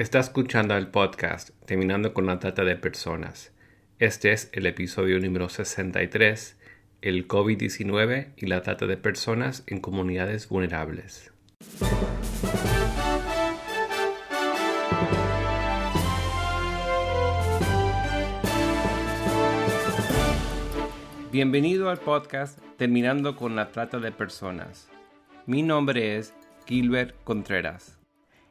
Está escuchando el podcast Terminando con la Trata de Personas. Este es el episodio número 63, el COVID-19 y la trata de personas en comunidades vulnerables. Bienvenido al podcast Terminando con la Trata de Personas. Mi nombre es Gilbert Contreras.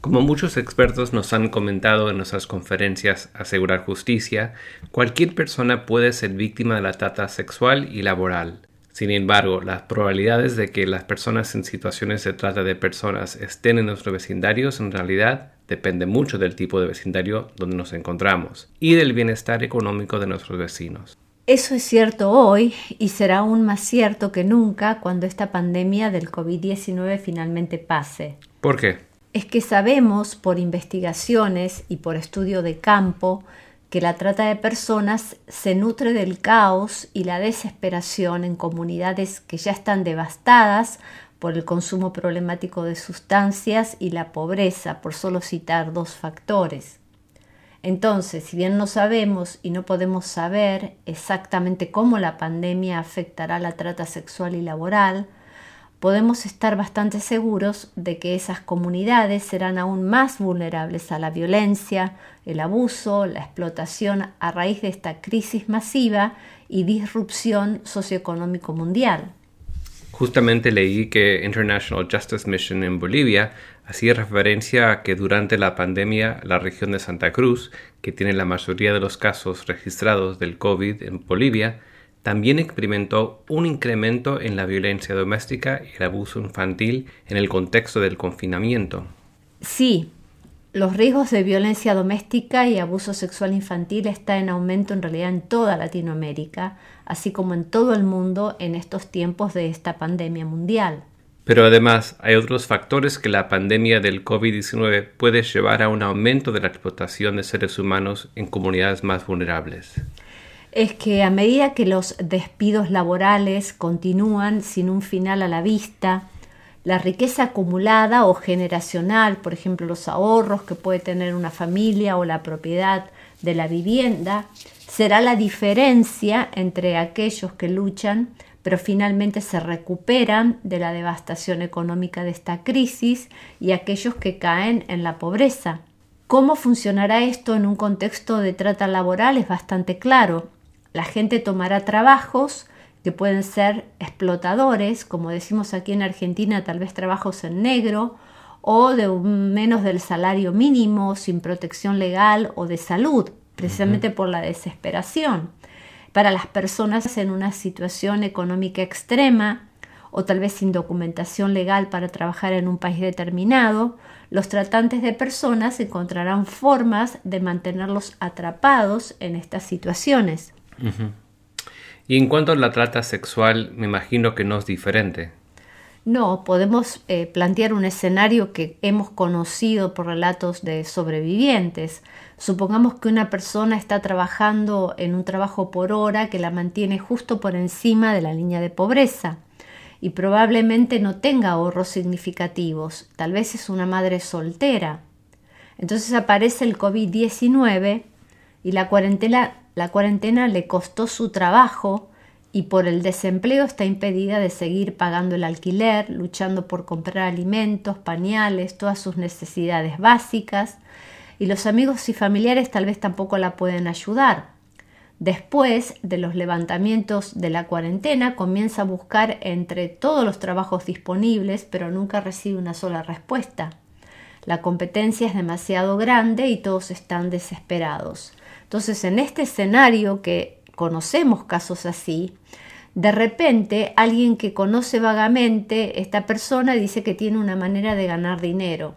Como muchos expertos nos han comentado en nuestras conferencias Asegurar Justicia, cualquier persona puede ser víctima de la trata sexual y laboral. Sin embargo, las probabilidades de que las personas en situaciones de trata de personas estén en nuestros vecindarios en realidad depende mucho del tipo de vecindario donde nos encontramos y del bienestar económico de nuestros vecinos. Eso es cierto hoy y será aún más cierto que nunca cuando esta pandemia del COVID-19 finalmente pase. ¿Por qué? Es que sabemos por investigaciones y por estudio de campo que la trata de personas se nutre del caos y la desesperación en comunidades que ya están devastadas por el consumo problemático de sustancias y la pobreza, por solo citar dos factores. Entonces, si bien no sabemos y no podemos saber exactamente cómo la pandemia afectará la trata sexual y laboral, podemos estar bastante seguros de que esas comunidades serán aún más vulnerables a la violencia, el abuso, la explotación a raíz de esta crisis masiva y disrupción socioeconómico mundial. Justamente leí que International Justice Mission en Bolivia hacía referencia a que durante la pandemia la región de Santa Cruz, que tiene la mayoría de los casos registrados del COVID en Bolivia, también experimentó un incremento en la violencia doméstica y el abuso infantil en el contexto del confinamiento. Sí, los riesgos de violencia doméstica y abuso sexual infantil están en aumento en realidad en toda Latinoamérica, así como en todo el mundo en estos tiempos de esta pandemia mundial. Pero además hay otros factores que la pandemia del COVID-19 puede llevar a un aumento de la explotación de seres humanos en comunidades más vulnerables es que a medida que los despidos laborales continúan sin un final a la vista, la riqueza acumulada o generacional, por ejemplo los ahorros que puede tener una familia o la propiedad de la vivienda, será la diferencia entre aquellos que luchan pero finalmente se recuperan de la devastación económica de esta crisis y aquellos que caen en la pobreza. ¿Cómo funcionará esto en un contexto de trata laboral? Es bastante claro. La gente tomará trabajos que pueden ser explotadores, como decimos aquí en Argentina, tal vez trabajos en negro, o de menos del salario mínimo, sin protección legal o de salud, precisamente por la desesperación. Para las personas en una situación económica extrema o tal vez sin documentación legal para trabajar en un país determinado, los tratantes de personas encontrarán formas de mantenerlos atrapados en estas situaciones. Y en cuanto a la trata sexual, me imagino que no es diferente. No, podemos eh, plantear un escenario que hemos conocido por relatos de sobrevivientes. Supongamos que una persona está trabajando en un trabajo por hora que la mantiene justo por encima de la línea de pobreza y probablemente no tenga ahorros significativos. Tal vez es una madre soltera. Entonces aparece el COVID-19 y la cuarentena la cuarentena le costó su trabajo y por el desempleo está impedida de seguir pagando el alquiler, luchando por comprar alimentos, pañales, todas sus necesidades básicas, y los amigos y familiares tal vez tampoco la pueden ayudar. Después de los levantamientos de la cuarentena, comienza a buscar entre todos los trabajos disponibles, pero nunca recibe una sola respuesta. La competencia es demasiado grande y todos están desesperados. Entonces, en este escenario que conocemos casos así, de repente alguien que conoce vagamente esta persona dice que tiene una manera de ganar dinero.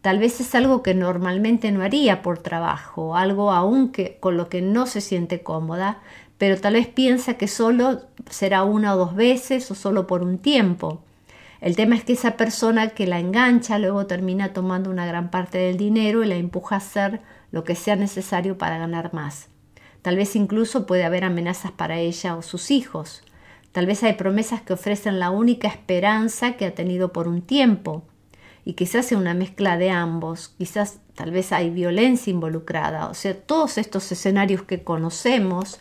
Tal vez es algo que normalmente no haría por trabajo, algo aún que con lo que no se siente cómoda, pero tal vez piensa que solo será una o dos veces o solo por un tiempo. El tema es que esa persona que la engancha luego termina tomando una gran parte del dinero y la empuja a hacer lo que sea necesario para ganar más. Tal vez incluso puede haber amenazas para ella o sus hijos. Tal vez hay promesas que ofrecen la única esperanza que ha tenido por un tiempo. Y quizás sea una mezcla de ambos, quizás tal vez hay violencia involucrada. O sea, todos estos escenarios que conocemos,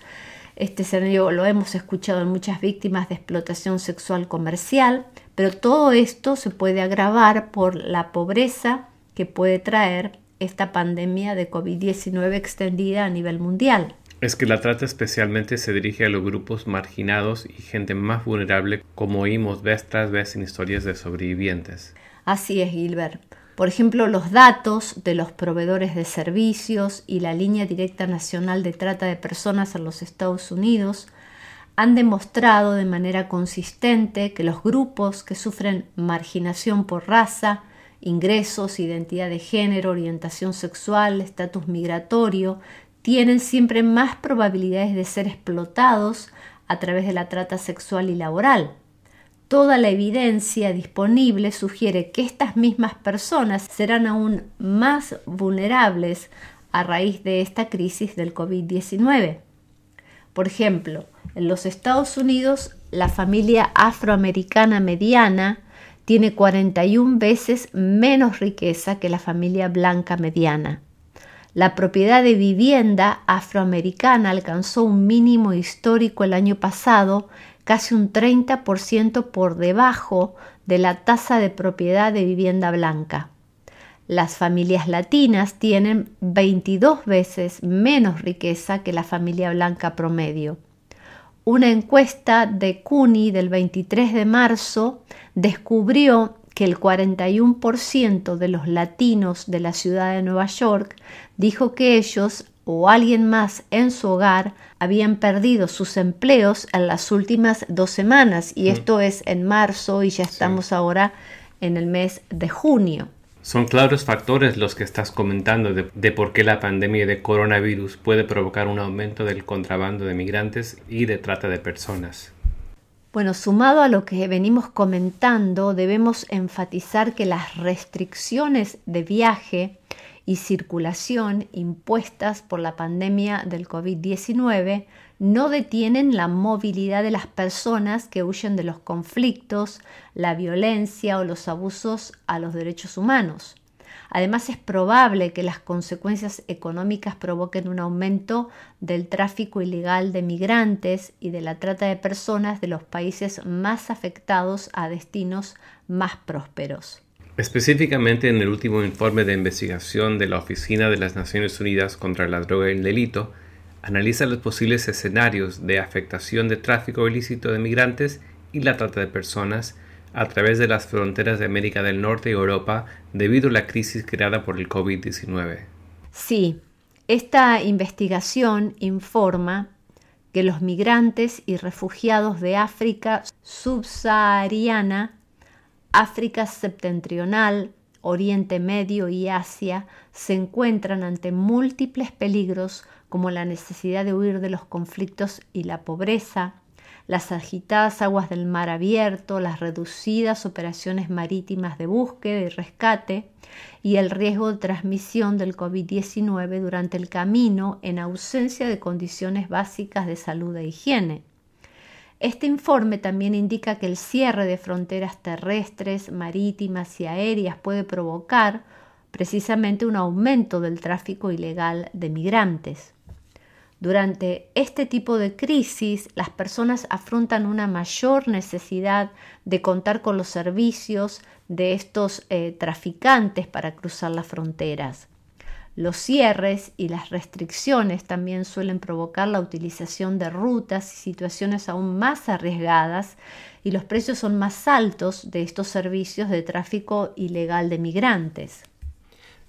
este escenario lo hemos escuchado en muchas víctimas de explotación sexual comercial, pero todo esto se puede agravar por la pobreza que puede traer esta pandemia de COVID-19 extendida a nivel mundial. Es que la trata especialmente se dirige a los grupos marginados y gente más vulnerable, como oímos vez tras vez en historias de sobrevivientes. Así es, Gilbert. Por ejemplo, los datos de los proveedores de servicios y la línea directa nacional de trata de personas en los Estados Unidos han demostrado de manera consistente que los grupos que sufren marginación por raza, ingresos, identidad de género, orientación sexual, estatus migratorio, tienen siempre más probabilidades de ser explotados a través de la trata sexual y laboral. Toda la evidencia disponible sugiere que estas mismas personas serán aún más vulnerables a raíz de esta crisis del COVID-19. Por ejemplo, en los Estados Unidos, la familia afroamericana mediana tiene 41 veces menos riqueza que la familia blanca mediana. La propiedad de vivienda afroamericana alcanzó un mínimo histórico el año pasado, casi un 30% por debajo de la tasa de propiedad de vivienda blanca. Las familias latinas tienen 22 veces menos riqueza que la familia blanca promedio. Una encuesta de CUNY del 23 de marzo descubrió que el 41% de los latinos de la ciudad de Nueva York dijo que ellos o alguien más en su hogar habían perdido sus empleos en las últimas dos semanas y mm. esto es en marzo y ya estamos ahora en el mes de junio. Son claros factores los que estás comentando de, por qué la pandemia de coronavirus puede provocar un aumento del contrabando de migrantes y de trata de personas. Bueno, sumado a lo que venimos comentando, debemos enfatizar que las restricciones de viaje y circulación impuestas por la pandemia del COVID-19 no detienen la movilidad de las personas que huyen de los conflictos, la violencia o los abusos a los derechos humanos. Además, es probable que las consecuencias económicas provoquen un aumento del tráfico ilegal de migrantes y de la trata de personas de los países más afectados a destinos más prósperos. Específicamente en el último informe de investigación de la Oficina de las Naciones Unidas contra la Droga y el Delito, analiza los posibles escenarios de afectación de tráfico ilícito de migrantes y la trata de personas a través de las fronteras de América del Norte y Europa debido a la crisis creada por el COVID-19. Sí, esta investigación informa que los migrantes y refugiados de África subsahariana, África septentrional, Oriente Medio y Asia se encuentran ante múltiples peligros como la necesidad de huir de los conflictos y la pobreza, las agitadas aguas del mar abierto, las reducidas operaciones marítimas de búsqueda y rescate y el riesgo de transmisión del COVID-19 durante el camino en ausencia de condiciones básicas de salud e higiene. Este informe también indica que el cierre de fronteras terrestres, marítimas y aéreas puede provocar precisamente un aumento del tráfico ilegal de migrantes. Durante este tipo de crisis, las personas afrontan una mayor necesidad de contar con los servicios de estos eh, traficantes para cruzar las fronteras. Los cierres y las restricciones también suelen provocar la utilización de rutas y situaciones aún más arriesgadas y los precios son más altos de estos servicios de tráfico ilegal de migrantes.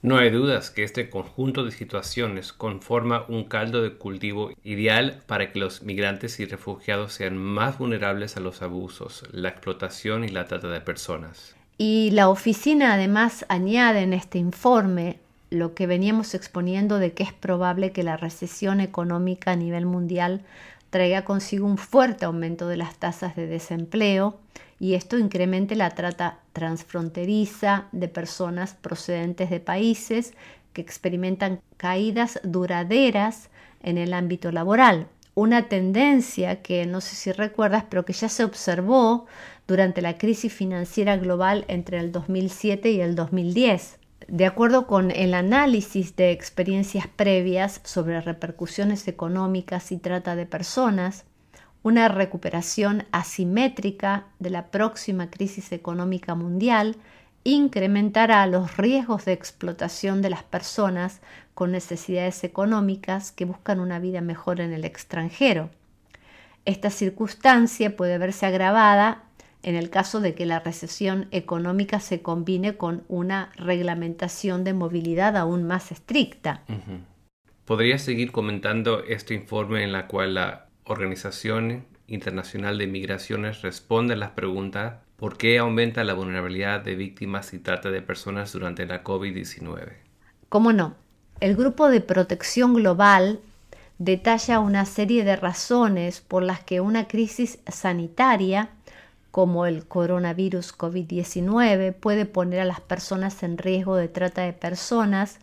No hay dudas que este conjunto de situaciones conforma un caldo de cultivo ideal para que los migrantes y refugiados sean más vulnerables a los abusos, la explotación y la trata de personas. Y la oficina además añade en este informe lo que veníamos exponiendo de que es probable que la recesión económica a nivel mundial traiga consigo un fuerte aumento de las tasas de desempleo y esto incremente la trata transfronteriza de personas procedentes de países que experimentan caídas duraderas en el ámbito laboral. Una tendencia que no sé si recuerdas, pero que ya se observó durante la crisis financiera global entre el 2007 y el 2010. De acuerdo con el análisis de experiencias previas sobre repercusiones económicas y trata de personas, una recuperación asimétrica de la próxima crisis económica mundial incrementará los riesgos de explotación de las personas con necesidades económicas que buscan una vida mejor en el extranjero. Esta circunstancia puede verse agravada en el caso de que la recesión económica se combine con una reglamentación de movilidad aún más estricta. ¿Podría seguir comentando este informe en la cual la Organización Internacional de Migraciones responde a las preguntas ¿Por qué aumenta la vulnerabilidad de víctimas y trata de personas durante la COVID-19? ¿Cómo no? El Grupo de Protección Global detalla una serie de razones por las que una crisis sanitaria como el coronavirus COVID-19 puede poner a las personas en riesgo de trata de personas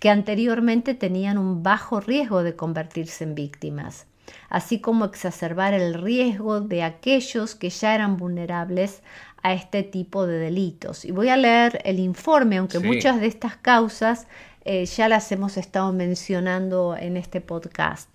que anteriormente tenían un bajo riesgo de convertirse en víctimas, así como exacerbar el riesgo de aquellos que ya eran vulnerables a este tipo de delitos. Y voy a leer el informe, aunque muchas de estas causas eh, ya las hemos estado mencionando en este podcast.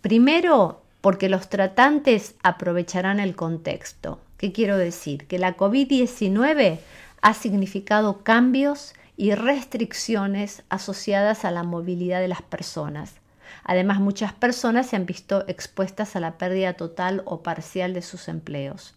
Primero, porque los tratantes aprovecharán el contexto. ¿Qué quiero decir? Que la COVID-19 ha significado cambios y restricciones asociadas a la movilidad de las personas. Además, muchas personas se han visto expuestas a la pérdida total o parcial de sus empleos.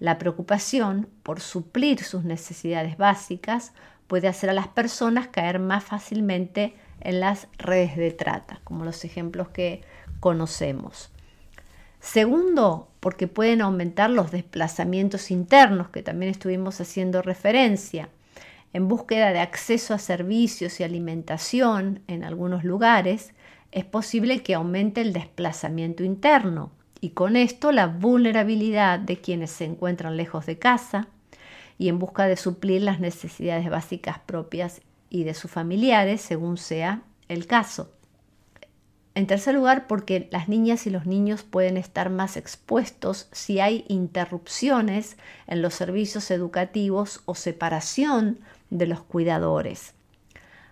La preocupación por suplir sus necesidades básicas puede hacer a las personas caer más fácilmente en las redes de trata, como los ejemplos que conocemos. Segundo, porque pueden aumentar los desplazamientos internos, que también estuvimos haciendo referencia. En búsqueda de acceso a servicios y alimentación en algunos lugares, es posible que aumente el desplazamiento interno y con esto la vulnerabilidad de quienes se encuentran lejos de casa y en busca de suplir las necesidades básicas propias y de sus familiares, según sea el caso. En tercer lugar, porque las niñas y los niños pueden estar más expuestos si hay interrupciones en los servicios educativos o separación de los cuidadores.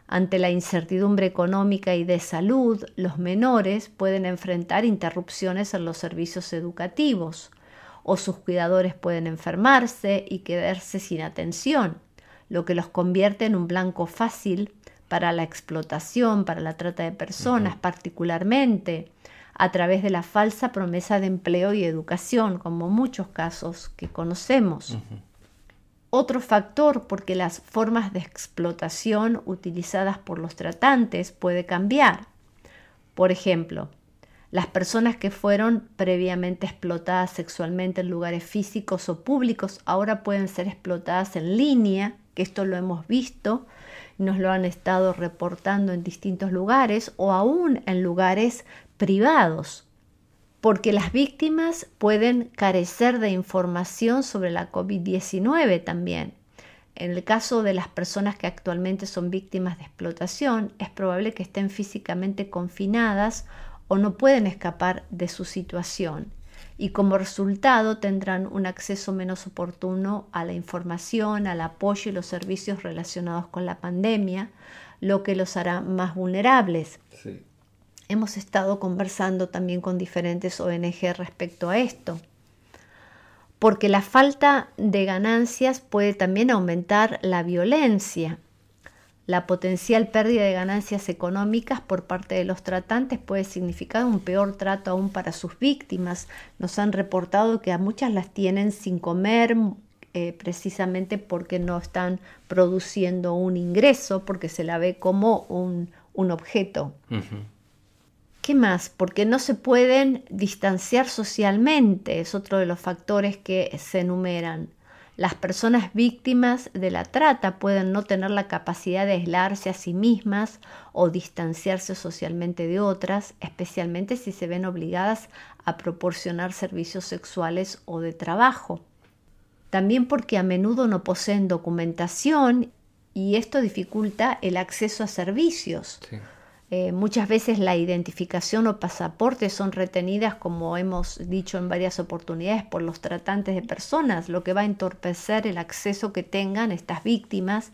Ante la incertidumbre económica y de salud, los menores pueden enfrentar interrupciones en los servicios educativos o sus cuidadores pueden enfermarse y quedarse sin atención, lo que los convierte en un blanco fácil para la explotación, para la trata de personas, particularmente a través de la falsa promesa de empleo y educación, como muchos casos que conocemos. Otro factor porque las formas de explotación utilizadas por los tratantes puede cambiar. Por ejemplo, las personas que fueron previamente explotadas sexualmente en lugares físicos o públicos ahora pueden ser explotadas en línea, que esto lo hemos visto, nos lo han estado reportando en distintos lugares o aún en lugares privados, porque las víctimas pueden carecer de información sobre la COVID-19 también. En el caso de las personas que actualmente son víctimas de explotación, es probable que estén físicamente confinadas o no pueden escapar de su situación y como resultado tendrán un acceso menos oportuno a la información, al apoyo y los servicios relacionados con la pandemia, lo que los hará más vulnerables. Hemos estado conversando también con diferentes ONG respecto a esto, porque la falta de ganancias puede también aumentar la violencia la potencial pérdida de ganancias económicas por parte de los tratantes puede significar un peor trato aún para sus víctimas. Nos han reportado que a muchas las tienen sin comer eh, precisamente porque no están produciendo un ingreso, porque se la ve como un, objeto. ¿Qué más? Porque no se pueden distanciar socialmente, es otro de los factores que se enumeran. Las personas víctimas de la trata pueden no tener la capacidad de aislarse a sí mismas o distanciarse socialmente de otras, especialmente si se ven obligadas a proporcionar servicios sexuales o de trabajo. También porque a menudo no poseen documentación y esto dificulta el acceso a servicios. Eh, muchas veces la identificación o pasaporte son retenidas, como hemos dicho en varias oportunidades, por los tratantes de personas, lo que va a entorpecer el acceso que tengan estas víctimas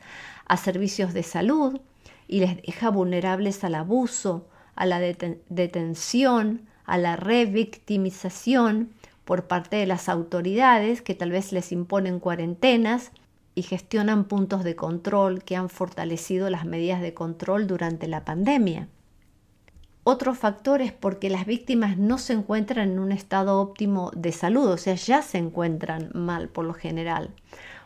a servicios de salud y les deja vulnerables al abuso, a la detención, a la revictimización por parte de las autoridades que tal vez les imponen cuarentenas y gestionan puntos de control que han fortalecido las medidas de control durante la pandemia. Otro factor es porque las víctimas no se encuentran en un estado óptimo de salud, o sea, ya se encuentran mal por lo general.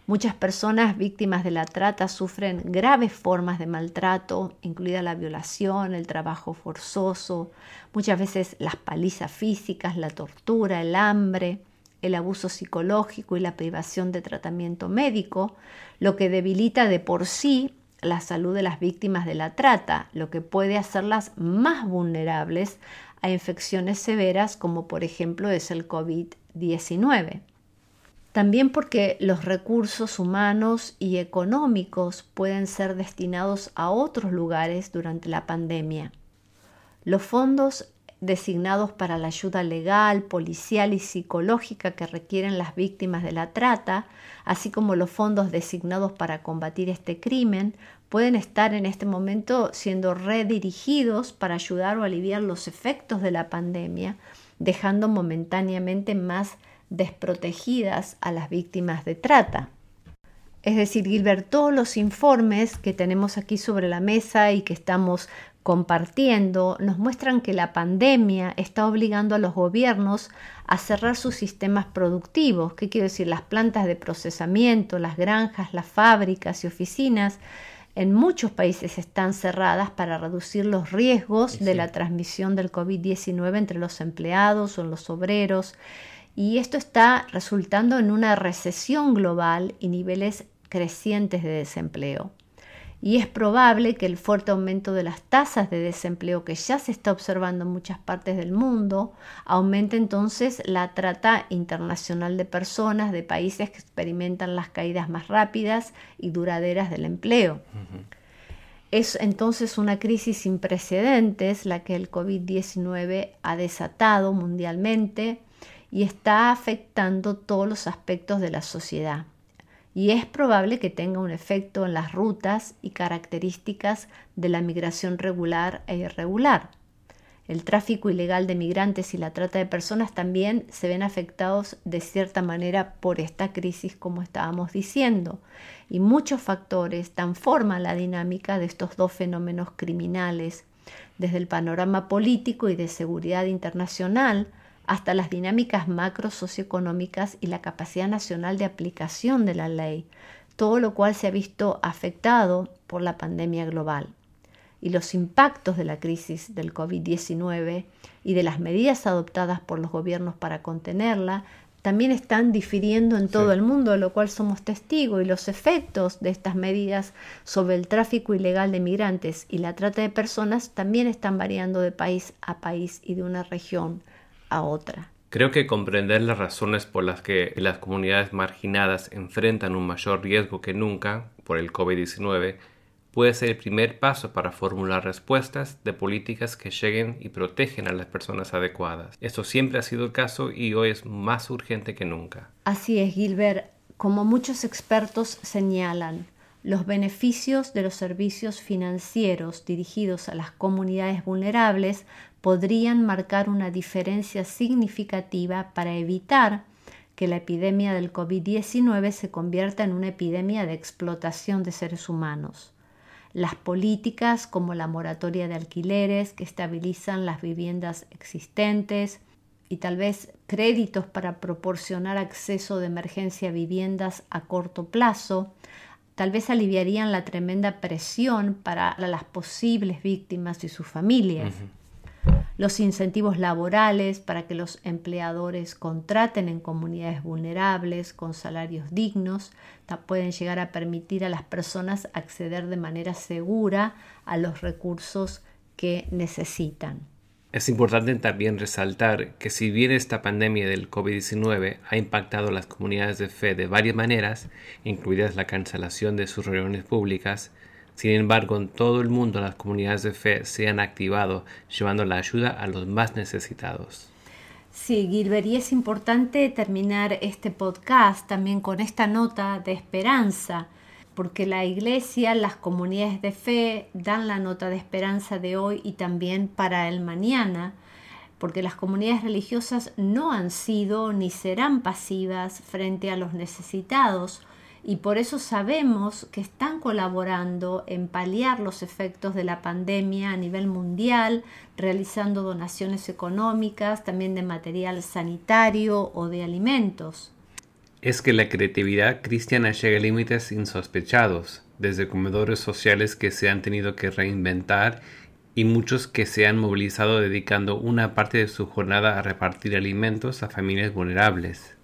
Muchas personas víctimas de la trata sufren graves formas de maltrato, incluida la violación, el trabajo forzoso, muchas veces las palizas físicas, la tortura, el hambre, el abuso psicológico y la privación de tratamiento médico, lo que debilita de por sí la salud de las víctimas de la trata, lo que puede hacerlas más vulnerables a infecciones severas como por ejemplo es el COVID-19. También porque los recursos humanos y económicos pueden ser destinados a otros lugares durante la pandemia. Los fondos designados para la ayuda legal, policial y psicológica que requieren las víctimas de la trata, así como los fondos designados para combatir este crimen, pueden estar en este momento siendo redirigidos para ayudar o aliviar los efectos de la pandemia, dejando momentáneamente más desprotegidas a las víctimas de trata. Es decir, Gilbert, todos los informes que tenemos aquí sobre la mesa y que estamos compartiendo nos muestran que la pandemia está obligando a los gobiernos a cerrar sus sistemas productivos, ¿qué quiero decir? Las plantas de procesamiento, las granjas, las fábricas y oficinas en muchos países están cerradas para reducir los riesgos de la transmisión del COVID-19 entre los empleados o los obreros. Y esto está resultando en una recesión global y niveles crecientes de desempleo y es probable que el fuerte aumento de las tasas de desempleo que ya se está observando en muchas partes del mundo aumente entonces la trata internacional de personas de países que experimentan las caídas más rápidas y duraderas del empleo. Es entonces una crisis sin precedentes la que el COVID-19 ha desatado mundialmente y está afectando todos los aspectos de la sociedad y es probable que tenga un efecto en las rutas y características de la migración regular e irregular. El tráfico ilegal de migrantes y la trata de personas también se ven afectados de cierta manera por esta crisis, como estábamos diciendo, y muchos factores dan forma a la dinámica de estos dos fenómenos criminales, desde el panorama político y de seguridad internacional hasta las dinámicas macro socioeconómicas y la capacidad nacional de aplicación de la ley, todo lo cual se ha visto afectado por la pandemia global. Y los impactos de la crisis del COVID-19 y de las medidas adoptadas por los gobiernos para contenerla también están difiriendo en todo el mundo, de lo cual somos testigos, y los efectos de estas medidas sobre el tráfico ilegal de migrantes y la trata de personas también están variando de país a país y de una región a otra. Creo que comprender las razones por las que las comunidades marginadas enfrentan un mayor riesgo que nunca por el COVID-19 puede ser el primer paso para formular respuestas de políticas que lleguen y protegen a las personas adecuadas. Esto siempre ha sido el caso y hoy es más urgente que nunca. Así es, Gilbert. Como muchos expertos señalan, los beneficios de los servicios financieros dirigidos a las comunidades vulnerables podrían marcar una diferencia significativa para evitar que la epidemia del COVID-19 se convierta en una epidemia de explotación de seres humanos. Las políticas como la moratoria de alquileres que estabilizan las viviendas existentes y tal vez créditos para proporcionar acceso de emergencia a viviendas a corto plazo, tal vez aliviarían la tremenda presión para las posibles víctimas y sus familias. Los incentivos laborales para que los empleadores contraten en comunidades vulnerables con salarios dignos pueden llegar a permitir a las personas acceder de manera segura a los recursos que necesitan. Es importante también resaltar que si bien esta pandemia del COVID-19 ha impactado a las comunidades de fe de varias maneras, incluidas la cancelación de sus reuniones públicas, sin embargo, en todo el mundo las comunidades de fe se han activado, llevando la ayuda a los más necesitados. Sí, Gilbert, y es importante terminar este podcast también con esta nota de esperanza, porque la iglesia, las comunidades de fe dan la nota de esperanza de hoy y también para el mañana, porque las comunidades religiosas no han sido ni serán pasivas frente a los necesitados, y por eso sabemos que están colaborando en paliar los efectos de la pandemia a nivel mundial, realizando donaciones económicas, también de material sanitario o de alimentos. Es que la creatividad cristiana llega a límites insospechados, desde comedores sociales que se han tenido que reinventar y muchos que se han movilizado dedicando una parte de su jornada a repartir alimentos a familias vulnerables.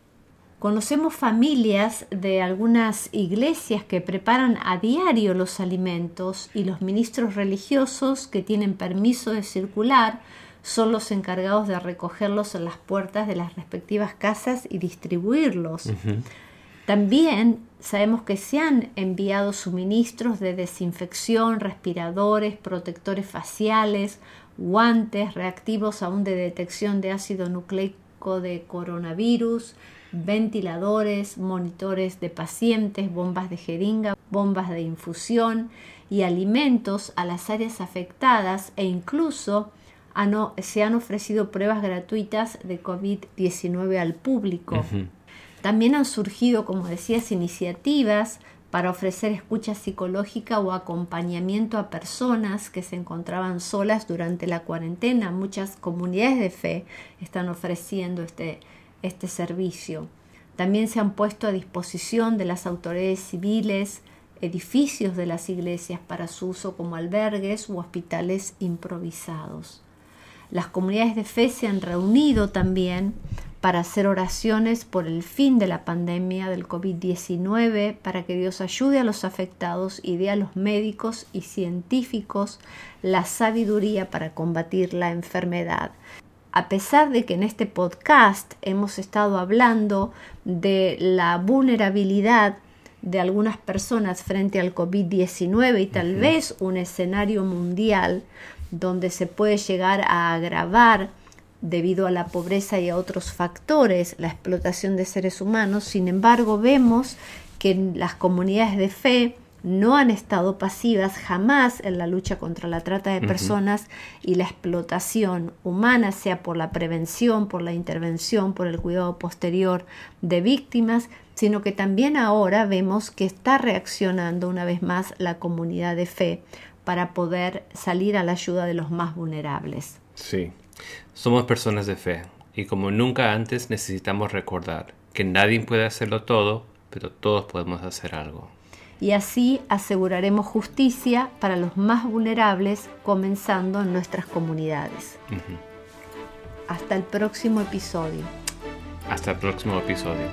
Conocemos familias de algunas iglesias que preparan a diario los alimentos y los ministros religiosos que tienen permiso de circular son los encargados de recogerlos en las puertas de las respectivas casas y distribuirlos. También sabemos que se han enviado suministros de desinfección, respiradores, protectores faciales, guantes, reactivos aún de detección de ácido nucleico de coronavirus, ventiladores, monitores de pacientes, bombas de jeringa, bombas de infusión y alimentos a las áreas afectadas e incluso se han ofrecido pruebas gratuitas de COVID-19 al público. También han surgido, como decías, iniciativas para ofrecer escucha psicológica o acompañamiento a personas que se encontraban solas durante la cuarentena. Muchas comunidades de fe están ofreciendo este, este servicio. También se han puesto a disposición de las autoridades civiles edificios de las iglesias para su uso como albergues u hospitales improvisados. Las comunidades de fe se han reunido también para hacer oraciones por el fin de la pandemia del COVID-19, para que Dios ayude a los afectados y dé a los médicos y científicos la sabiduría para combatir la enfermedad. A pesar de que en este podcast hemos estado hablando de la vulnerabilidad de algunas personas frente al COVID-19 y tal vez un escenario mundial donde se puede llegar a agravar debido a la pobreza y a otros factores la explotación de seres humanos, sin embargo vemos que las comunidades de fe no han estado pasivas jamás en la lucha contra la trata de personas y la explotación humana, sea por la prevención, por la intervención, por el cuidado posterior de víctimas, sino que también ahora vemos que está reaccionando una vez más la comunidad de fe para poder salir a la ayuda de los más vulnerables. Sí, somos personas de fe y como nunca antes necesitamos recordar que nadie puede hacerlo todo, pero todos podemos hacer algo y así aseguraremos justicia para los más vulnerables, comenzando en nuestras comunidades. Hasta el próximo episodio. Hasta el próximo episodio.